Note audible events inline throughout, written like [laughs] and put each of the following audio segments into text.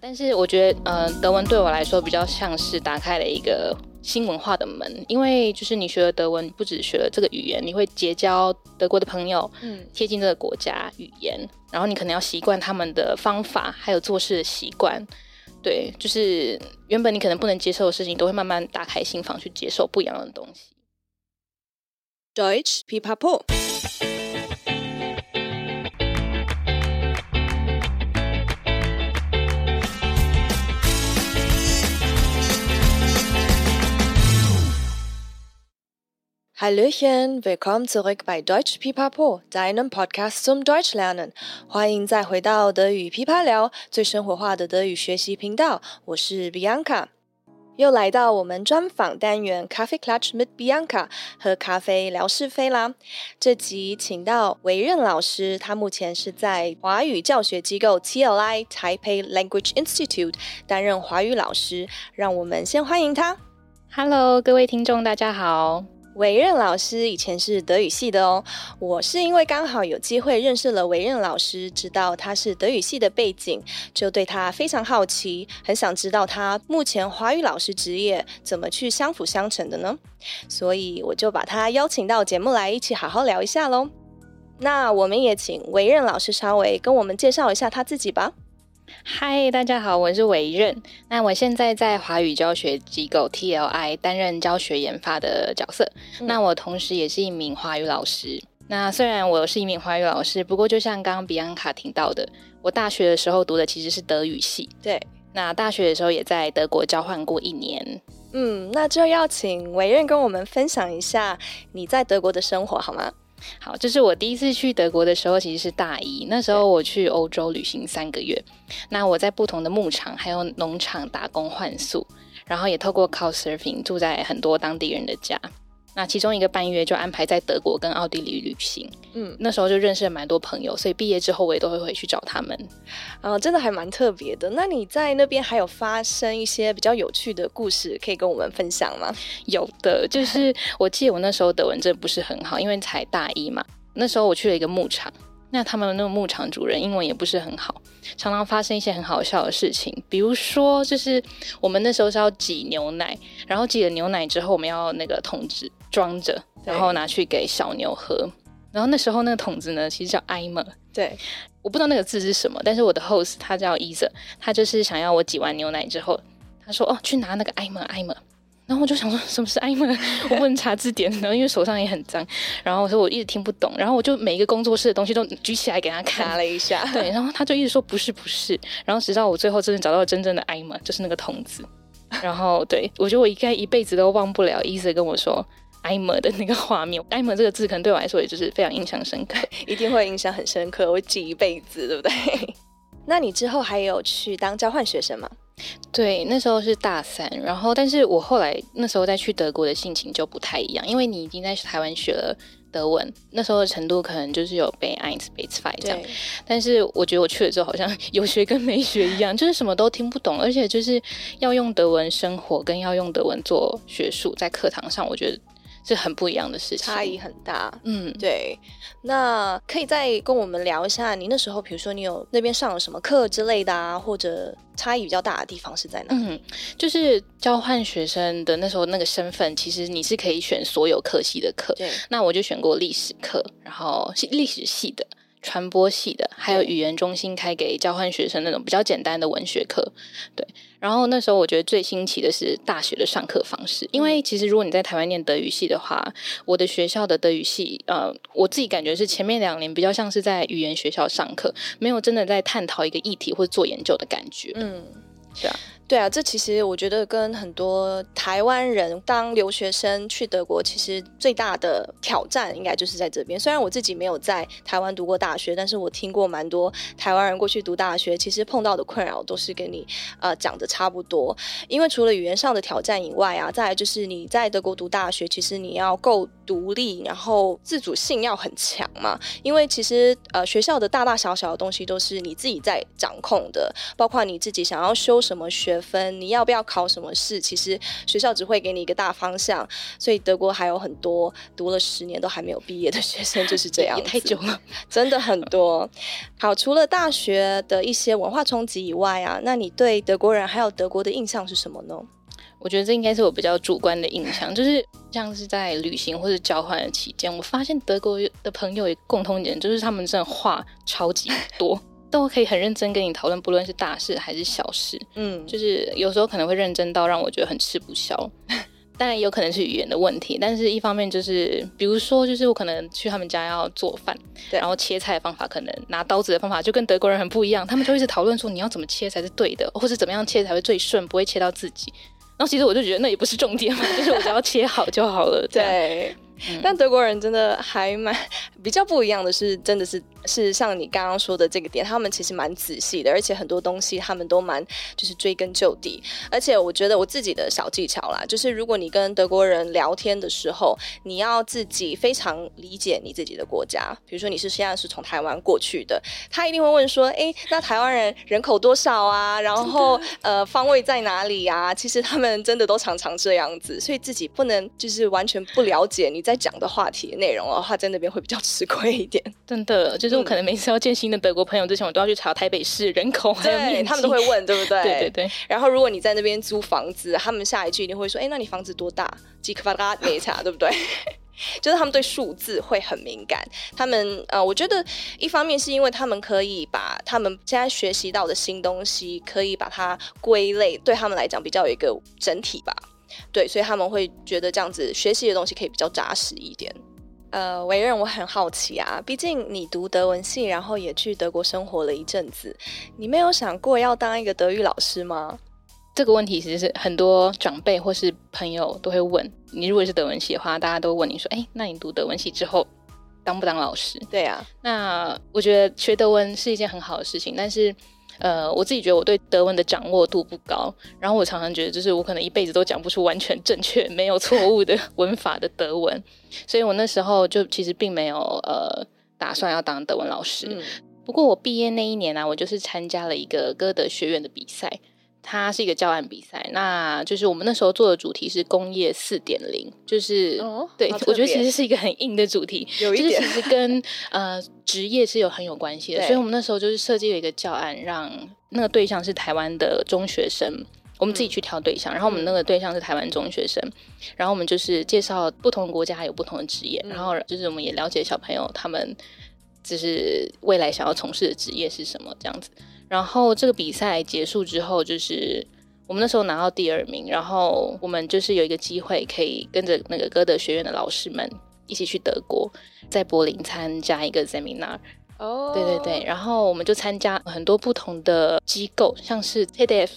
但是我觉得，呃，德文对我来说比较像是打开了一个新文化的门，因为就是你学了德文，不只学了这个语言，你会结交德国的朋友，嗯，贴近这个国家语言，然后你可能要习惯他们的方法，还有做事的习惯，对，就是原本你可能不能接受的事情，都会慢慢打开心房去接受不一样的东西。Deutsch Pipapo。Hallöchen, willkommen zurück bei Deutsch Pipapo, deinem Podcast zum Deutsch lernen。欢迎再回到德语噼啪聊，最生活化的德语学习频道。我是 Bianca，又来到我们专访单元 Coffee Clutch mit Bianca，喝咖啡聊是非啦。这集请到韦任老师，他目前是在华语教学机构 TLI Taipei Language Institute 担任华语老师。让我们先欢迎他。Hello，各位听众，大家好。韦任老师以前是德语系的哦，我是因为刚好有机会认识了韦任老师，知道他是德语系的背景，就对他非常好奇，很想知道他目前华语老师职业怎么去相辅相成的呢？所以我就把他邀请到节目来一起好好聊一下喽。那我们也请韦任老师稍微跟我们介绍一下他自己吧。嗨，大家好，我是韦任。那我现在在华语教学机构 TLI 担任教学研发的角色。嗯。那我同时也是一名华语老师。那虽然我是一名华语老师，不过就像刚刚比安卡听到的，我大学的时候读的其实是德语系。对。那大学的时候也在德国交换过一年。嗯，那就要请韦任跟我们分享一下你在德国的生活好吗？好，这是我第一次去德国的时候，其实是大一。那时候我去欧洲旅行三个月，那我在不同的牧场还有农场打工换宿，然后也透过 c o u s u r f i n g 住在很多当地人的家。那其中一个半月就安排在德国跟奥地利旅行，嗯，那时候就认识了蛮多朋友，所以毕业之后我也都会回去找他们。啊、哦，真的还蛮特别的。那你在那边还有发生一些比较有趣的故事可以跟我们分享吗？有的，就是我记得我那时候德文真的不是很好，因为才大一嘛。那时候我去了一个牧场。那他们那个牧场主人英文也不是很好，常常发生一些很好笑的事情，比如说就是我们那时候是要挤牛奶，然后挤了牛奶之后，我们要那个桶子装着，然后拿去给小牛喝。然后那时候那个桶子呢，其实叫 Eimer。对，我不知道那个字是什么，但是我的 host 他叫 Isa，他就是想要我挤完牛奶之后，他说哦，去拿那个 Eimer Eimer。然后我就想说，什么是 Eimer？[laughs] 我不能查字典，然后因为手上也很脏，然后我说我一直听不懂。然后我就每一个工作室的东西都举起来给他看了一下，对，然后他就一直说不是不是，然后直到我最后真的找到了真正的 Eimer，就是那个童子。然后对，我觉得我应该一辈子都忘不了，伊泽跟我说 Eimer 的那个画面。Eimer 这个字可能对我来说也就是非常印象深刻，一定会印象很深刻，我会记一辈子，对不对？[laughs] 那你之后还有去当交换学生吗？对，那时候是大三，然后，但是我后来那时候再去德国的心情就不太一样，因为你已经在台湾学了德文，那时候的程度可能就是有 B1、B2 这样，但是我觉得我去了之后好像有学跟没学一样，就是什么都听不懂，而且就是要用德文生活，跟要用德文做学术，在课堂上，我觉得。是很不一样的事情，差异很大。嗯，对。那可以再跟我们聊一下，你那时候，比如说你有那边上了什么课之类的啊，或者差异比较大的地方是在哪？嗯，就是交换学生的那时候那个身份，其实你是可以选所有科系的课。对。那我就选过历史课，然后是历史系的。传播系的，还有语言中心开给交换学生那种比较简单的文学课，对。然后那时候我觉得最新奇的是大学的上课方式，因为其实如果你在台湾念德语系的话，我的学校的德语系，呃，我自己感觉是前面两年比较像是在语言学校上课，没有真的在探讨一个议题或做研究的感觉。嗯，是啊。对啊，这其实我觉得跟很多台湾人当留学生去德国，其实最大的挑战应该就是在这边。虽然我自己没有在台湾读过大学，但是我听过蛮多台湾人过去读大学，其实碰到的困扰都是跟你呃讲的差不多。因为除了语言上的挑战以外啊，再来就是你在德国读大学，其实你要够独立，然后自主性要很强嘛。因为其实呃学校的大大小小的东西都是你自己在掌控的，包括你自己想要修什么学。分，你要不要考什么试，其实学校只会给你一个大方向。所以德国还有很多读了十年都还没有毕业的学生，就是这样，太久了，真的很多。好，除了大学的一些文化冲击以外啊，那你对德国人还有德国的印象是什么呢？我觉得这应该是我比较主观的印象，就是像是在旅行或者交换的期间，我发现德国的朋友有共通点，就是他们真的话超级多，都可以很认真跟你讨论，不论是大事还是小事。嗯，就是有时候可能会认真到让我觉得很吃不消。[laughs] 当然有可能是语言的问题，但是一方面就是，比如说，就是我可能去他们家要做饭，对，然后切菜的方法可能拿刀子的方法就跟德国人很不一样，他们就一直讨论说你要怎么切才是对的，或者怎么样切才会最顺，不会切到自己。然后其实我就觉得那也不是重点嘛，就是我只要切好就好了。对，嗯、但德国人真的还蛮 [laughs] 比较不一样的是，真的是。是像你刚刚说的这个点，他们其实蛮仔细的，而且很多东西他们都蛮就是追根究底。而且我觉得我自己的小技巧啦，就是如果你跟德国人聊天的时候，你要自己非常理解你自己的国家。比如说你是现在是从台湾过去的，他一定会问说：“哎，那台湾人人口多少啊？然后呃方位在哪里啊？”其实他们真的都常常这样子，所以自己不能就是完全不了解你在讲的话题的内容的话，在那边会比较吃亏一点。[laughs] 真的就是。我可能每次要见新的德国朋友之前，我都要去查台北市人口还有面积，对，他们都会问，对不对？[laughs] 对对对。然后如果你在那边租房子，他们下一句一定会说：“哎，那你房子多大？几克拉没查，对不对？” [laughs] 就是他们对数字会很敏感。他们呃，我觉得一方面是因为他们可以把他们现在学习到的新东西，可以把它归类，对他们来讲比较有一个整体吧。对，所以他们会觉得这样子学习的东西可以比较扎实一点。呃，维任，我很好奇啊，毕竟你读德文系，然后也去德国生活了一阵子，你没有想过要当一个德语老师吗？这个问题其实是很多长辈或是朋友都会问你。如果是德文系的话，大家都问你说：“哎，那你读德文系之后当不当老师？”对啊，那我觉得学德文是一件很好的事情，但是。呃，我自己觉得我对德文的掌握度不高，然后我常常觉得，就是我可能一辈子都讲不出完全正确、没有错误的文法的德文，所以我那时候就其实并没有呃打算要当德文老师。嗯、不过我毕业那一年呢、啊，我就是参加了一个歌德学院的比赛。它是一个教案比赛，那就是我们那时候做的主题是工业四点零，就是、哦、对，我觉得其实是一个很硬的主题，有一点就是其实跟呃职业是有很有关系的，所以我们那时候就是设计了一个教案，让那个对象是台湾的中学生，我们自己去挑对象，嗯、然后我们那个对象是台湾中学生，然后我们就是介绍不同国家有不同的职业，嗯、然后就是我们也了解小朋友他们就是未来想要从事的职业是什么这样子。然后这个比赛结束之后，就是我们那时候拿到第二名，然后我们就是有一个机会可以跟着那个歌德学院的老师们一起去德国，在柏林参加一个 seminar。哦，对对对，然后我们就参加很多不同的机构，像是 TDF。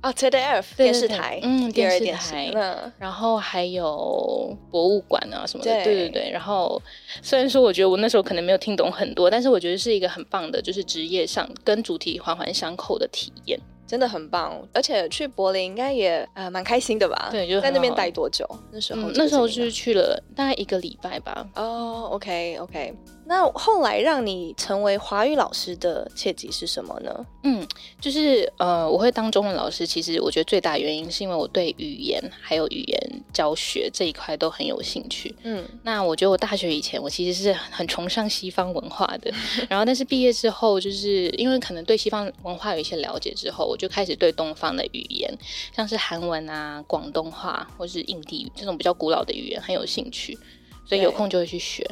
啊，ZDF 电视台，嗯，电视台，嗯，然后还有博物馆啊什么的，对对对，对。然后虽然说我觉得我那时候可能没有听懂很多，但是我觉得是一个很棒的，就是职业上跟主题环环相扣的体验。真的很棒，而且去柏林应该也呃蛮开心的吧？对，就在那边待多久？那时候、嗯、那时候就是去了大概一个礼拜吧。哦、oh，OK OK。那后来让你成为华语老师的契机是什么呢？嗯，就是呃，我会当中文老师，其实我觉得最大原因是因为我对语言还有语言教学这一块都很有兴趣。嗯，那我觉得我大学以前我其实是很崇尚西方文化的，[laughs] 然后但是毕业之后，就是因为可能对西方文化有一些了解之后，我就开始对东方的语言，像是韩文啊、广东话或是印地语这种比较古老的语言很有兴趣，所以有空就会去学。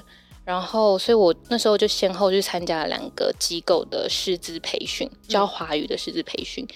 然后，所以我那时候就先后去参加了两个机构的师资培训，教华语的师资培训。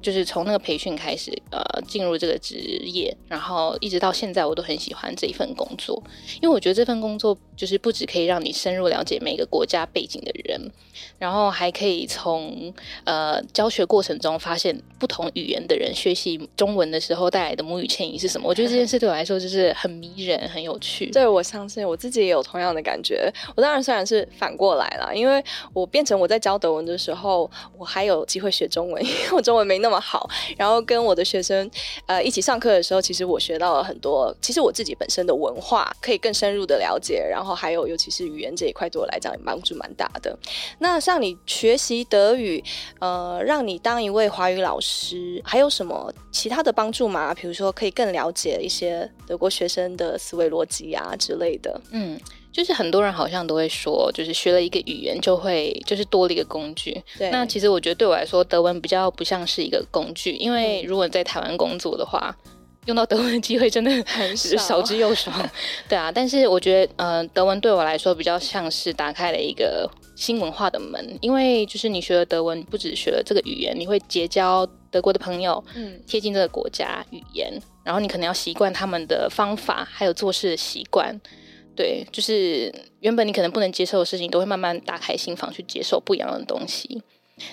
就是从那个培训开始，呃，进入这个职业，然后一直到现在，我都很喜欢这一份工作，因为我觉得这份工作就是不只可以让你深入了解每个国家背景的人，然后还可以从呃教学过程中发现不同语言的人学习中文的时候带来的母语迁移是什么。我觉得这件事对我来说就是很迷人、很有趣。对，我相信我自己也有同样的感觉。我当然虽然是反过来了，因为我变成我在教德文的时候，我还有机会学中文，[laughs] 因为我中文没那么好。然后跟我的学生呃一起上课的时候，其实我学到了很多，其实我自己本身的文化可以更深入的了解。然后还有尤其是语言这一块，对我来讲也帮助蛮大的。那像你学习德语，呃，让你当一位华语老师，还有什么其他的帮助吗？比如说可以更了解一些德国学生的思维逻辑啊之类的。嗯，就是很多人好像都会说，就是学了一个语言就会就是多了一个工具。对。那其实我觉得对我来说，德文比较不像是一个工具，因为如果在台湾工作的话，用到德文的机会真的很 [laughs] 少，少之又少。对啊，但是我觉得，呃，德文对我来说比较像是打开了一个新文化的门，因为就是你学了德文，不只学了这个语言，你会结交德国的朋友，嗯，贴近这个国家语言，然后你可能要习惯他们的方法，还有做事的习惯。对，就是原本你可能不能接受的事情，都会慢慢打开心房去接受不一样的东西。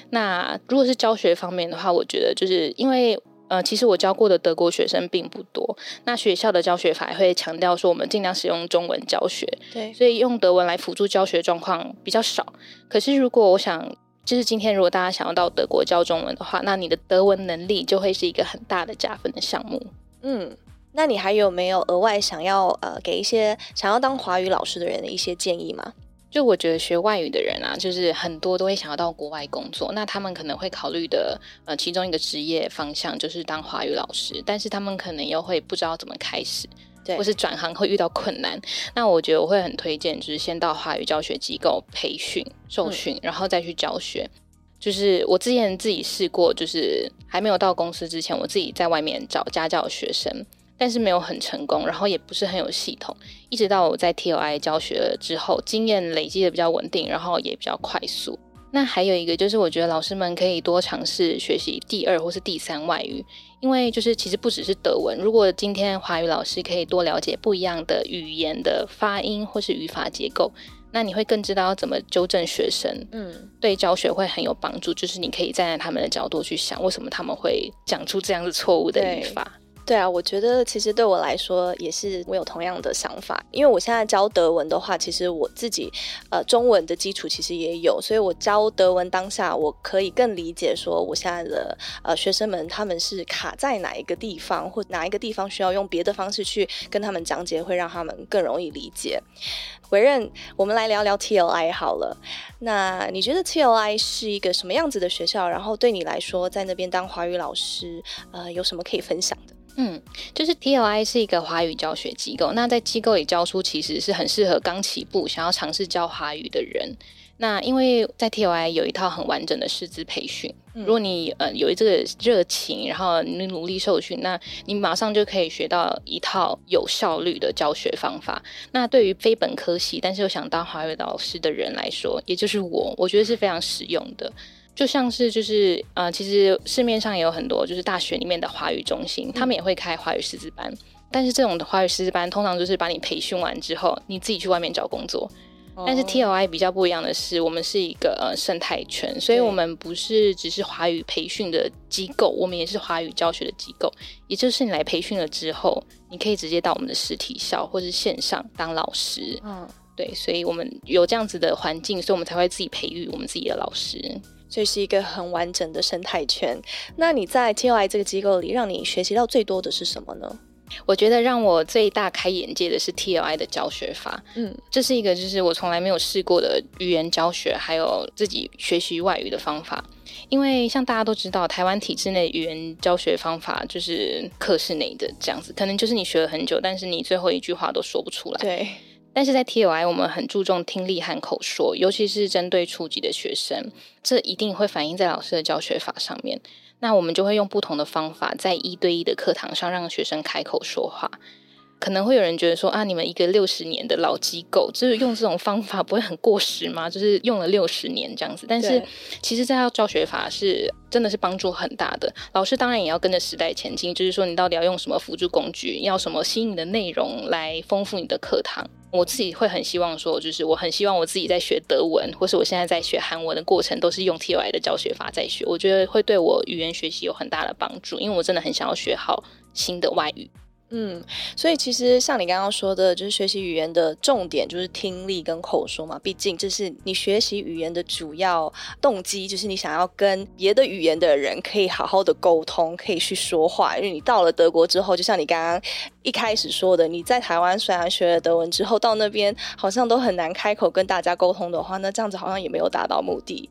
那如果是教学方面的话，我觉得就是因为。呃，其实我教过的德国学生并不多。那学校的教学法也会强调说，我们尽量使用中文教学。对，所以用德文来辅助教学状况比较少。可是如果我想，就是今天如果大家想要到德国教中文的话，那你的德文能力就会是一个很大的加分的项目。嗯，那你还有没有额外想要呃给一些想要当华语老师的人的一些建议吗？就我觉得学外语的人啊，就是很多都会想要到国外工作，那他们可能会考虑的呃其中一个职业方向就是当华语老师，但是他们可能又会不知道怎么开始，对，或是转行会遇到困难。那我觉得我会很推荐，就是先到华语教学机构培训、受训，然后再去教学。嗯。就是我之前自己试过，就是还没有到公司之前，我自己在外面找家教学生。但是没有很成功，然后也不是很有系统，一直到我在 TOI 教学了之后，经验累积的比较稳定，然后也比较快速。那还有一个就是，我觉得老师们可以多尝试学习第二或是第三外语，因为就是其实不只是德文。如果今天华语老师可以多了解不一样的语言的发音或是语法结构，那你会更知道要怎么纠正学生，嗯，对教学会很有帮助。就是你可以站在他们的角度去想，为什么他们会讲出这样子错误的语法。对啊，我觉得其实对我来说也是我有同样的想法，因为我现在教德文的话，其实我自己呃中文的基础其实也有，所以我教德文当下，我可以更理解说我现在的呃学生们他们是卡在哪一个地方，或哪一个地方需要用别的方式去跟他们讲解，会让他们更容易理解。委任，我们来聊聊 TLI 好了。那你觉得 TLI 是一个什么样子的学校？然后对你来说，在那边当华语老师，呃，有什么可以分享的？嗯，就是 TLI 是一个华语教学机构。那在机构里教书，其实是很适合刚起步想要尝试教华语的人。那因为在 TLI 有一套很完整的师资培训，如果你呃有这个热情，然后你努力受训，那你马上就可以学到一套有效率的教学方法。那对于非本科系但是又想当华语老师的人来说，也就是我，我觉得是非常实用的。就像是就是呃，其实市面上也有很多就是大学里面的华语中心，他们也会开华语师资班。但是这种的华语师资班通常就是把你培训完之后，你自己去外面找工作。但是 TLI 比较不一样的是，我们是一个呃生态圈，所以我们不是只是华语培训的机构，我们也是华语教学的机构。也就是你来培训了之后，你可以直接到我们的实体校或是线上当老师。嗯，对，所以我们有这样子的环境，所以我们才会自己培育我们自己的老师。所以是一个很完整的生态圈。那你在 TLI 这个机构里，让你学习到最多的是什么呢？我觉得让我最大开眼界的是 TLI 的教学法。嗯，这是一个就是我从来没有试过的语言教学，还有自己学习外语的方法。因为像大家都知道，台湾体制内语言教学方法就是课室内的这样子，可能就是你学了很久，但是你最后一句话都说不出来。对。但是在 TOI，我们很注重听力和口说，尤其是针对初级的学生，这一定会反映在老师的教学法上面。那我们就会用不同的方法，在一对一的课堂上让学生开口说话。可能会有人觉得说啊，你们一个六十年的老机构，就是用这种方法不会很过时吗？就是用了六十年这样子。但是其实这套教学法是真的是帮助很大的。老师当然也要跟着时代前进，就是说你到底要用什么辅助工具，要什么新颖的内容来丰富你的课堂。我自己会很希望说，就是我很希望我自己在学德文，或是我现在在学韩文的过程，都是用 TOI 的教学法在学。我觉得会对我语言学习有很大的帮助，因为我真的很想要学好新的外语。嗯，所以其实像你刚刚说的，就是学习语言的重点就是听力跟口说嘛。毕竟这是你学习语言的主要动机，就是你想要跟别的语言的人可以好好的沟通，可以去说话。因为你到了德国之后，就像你刚刚一开始说的，你在台湾虽然学了德文之后，到那边好像都很难开口跟大家沟通的话，那这样子好像也没有达到目的。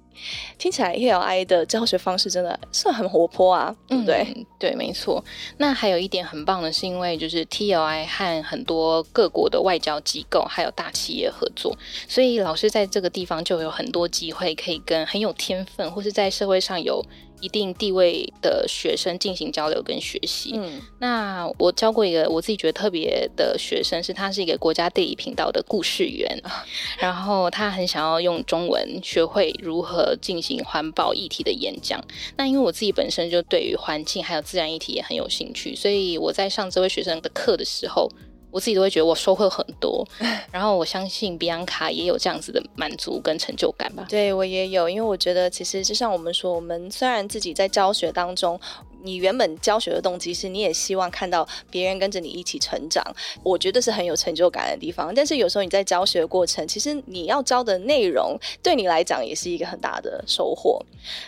听起来 ELI 的教学方式真的是很活泼啊，对不对？嗯，对，没错。那还有一点很棒的是，因为就是 TLI 和很多各国的外交机构还有大企业合作，所以老师在这个地方就有很多机会可以跟很有天分或是在社会上有一定地位的学生进行交流跟学习。嗯，那我教过一个我自己觉得特别的学生，是他是一个国家地理频道的故事员，然后他很想要用中文学会如何进行环保议题的演讲。那因为我自己本身就对于环境还有自然议题也很有兴趣，所以我在上这位学生的课的时候，我自己都会觉得我收获很多，[laughs] 然后我相信比昂卡也有这样子的满足跟成就感吧。对，我也有，因为我觉得其实就像我们说，我们虽然自己在教学当中。你原本教学的动机是，你也希望看到别人跟着你一起成长，我觉得是很有成就感的地方。但是有时候你在教学的过程，其实你要教的内容对你来讲也是一个很大的收获。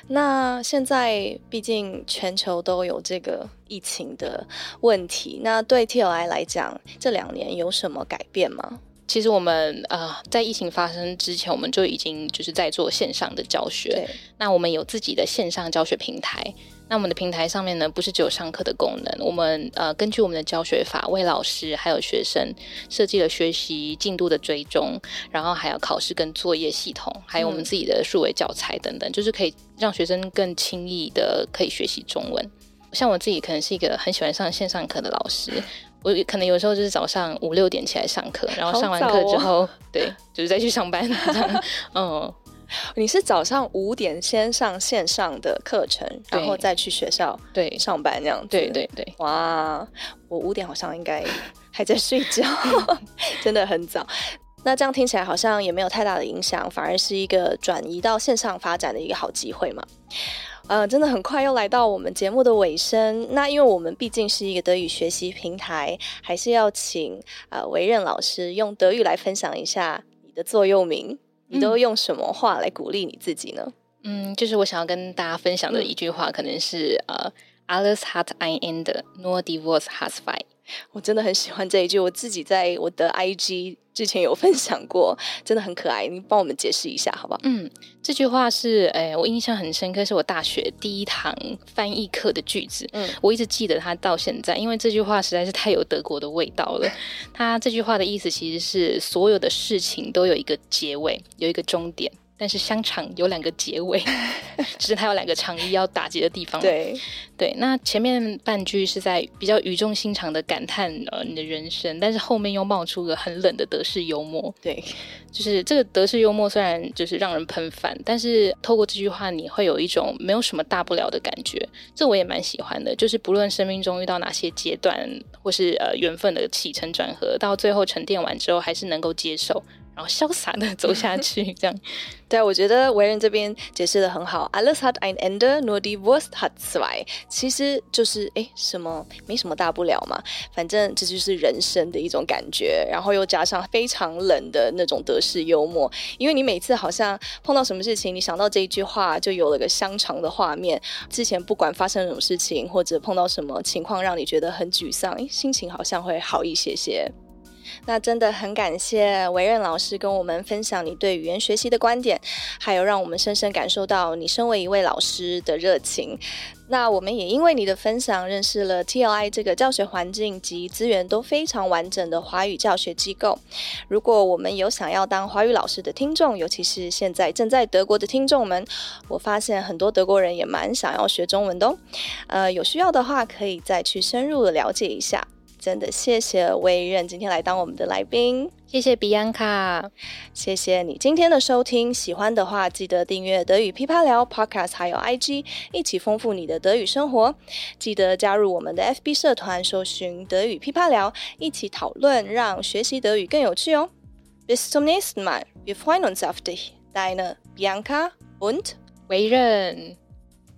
那现在毕竟全球都有这个疫情的问题，那对 TLI 来讲，这两年有什么改变吗？其实我们呃，在疫情发生之前，我们就已经就是在做线上的教学。对，那我们有自己的线上教学平台。那我们的平台上面呢，不是只有上课的功能，我们呃根据我们的教学法，为老师还有学生设计了学习进度的追踪，然后还有考试跟作业系统，还有我们自己的数位教材等等，嗯、就是可以让学生更轻易的可以学习中文。像我自己可能是一个很喜欢上线上课的老师，我可能有时候就是早上五六点起来上课，然后上完课之后，[laughs] 哦、对，就是再去上班，嗯。你是早上五点先上线上的课程，然后再去学校对上班那样子。对对对，哇，我五点好像应该还在睡觉，[laughs] 真的很早。那这样听起来好像也没有太大的影响，反而是一个转移到线上发展的一个好机会嘛。呃，真的很快又来到我们节目的尾声。那因为我们毕竟是一个德语学习平台，还是要请呃维任老师用德语来分享一下你的座右铭。你都用什么话来鼓励你自己呢？嗯，就是我想要跟大家分享的一句话，可能是呃，Alles hat ein Ende, nor divorce hat zwei。我真的很喜欢这一句，我自己在我的 IG 之前有分享过，真的很可爱。你帮我们解释一下好不好？嗯，这句话是，哎，我印象很深刻，是我大学第一堂翻译课的句子。嗯，我一直记得它到现在，因为这句话实在是太有德国的味道了。[laughs] 它这句话的意思其实是，所有的事情都有一个结尾，有一个终点。但是香肠有两个结尾，[laughs] 就是它有两个肠衣要打结的地方。对对，那前面半句是在比较语重心长的感叹呃你的人生，但是后面又冒出个很冷的德式幽默。对，就是这个德式幽默虽然就是让人喷饭，但是透过这句话你会有一种没有什么大不了的感觉，这我也蛮喜欢的。就是不论生命中遇到哪些阶段，或是呃缘分的起承转合，到最后沉淀完之后，还是能够接受。然后潇洒的走下 [laughs] 去，这样。对，我觉得维仁这边解释的很好。Alles hat ein Ende, nur die Wurst hat zwei。其实就是哎，什么没什么大不了嘛，反正这就是人生的一种感觉。然后又加上非常冷的那种德式幽默，因为你每次好像碰到什么事情，你想到这一句话，就有了个香肠的画面。之前不管发生什么事情，或者碰到什么情况让你觉得很沮丧，哎，心情好像会好一些些。那真的很感谢维任老师跟我们分享你对语言学习的观点，还有让我们深深感受到你身为一位老师的热情。那我们也因为你的分享，认识了 TLI 这个教学环境及资源都非常完整的华语教学机构。如果我们有想要当华语老师的听众，尤其是现在正在德国的听众们，我发现很多德国人也蛮想要学中文的哦。呃，有需要的话，可以再去深入的了解一下。真的谢谢维任今天来当我们的来宾，谢谢 Bianca，，谢谢你今天的收听。喜欢的话，记得订阅德语噼啪聊 Podcast，还有 IG，一起丰富你的德语生活。记得加入我们的 FB 社团，搜寻德语噼啪聊，一起讨论，让学习德语更有趣哦。Bis zum nächsten Mal，wir freuen uns auf dich，deine Bianca und 维任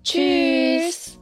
，Tschüss。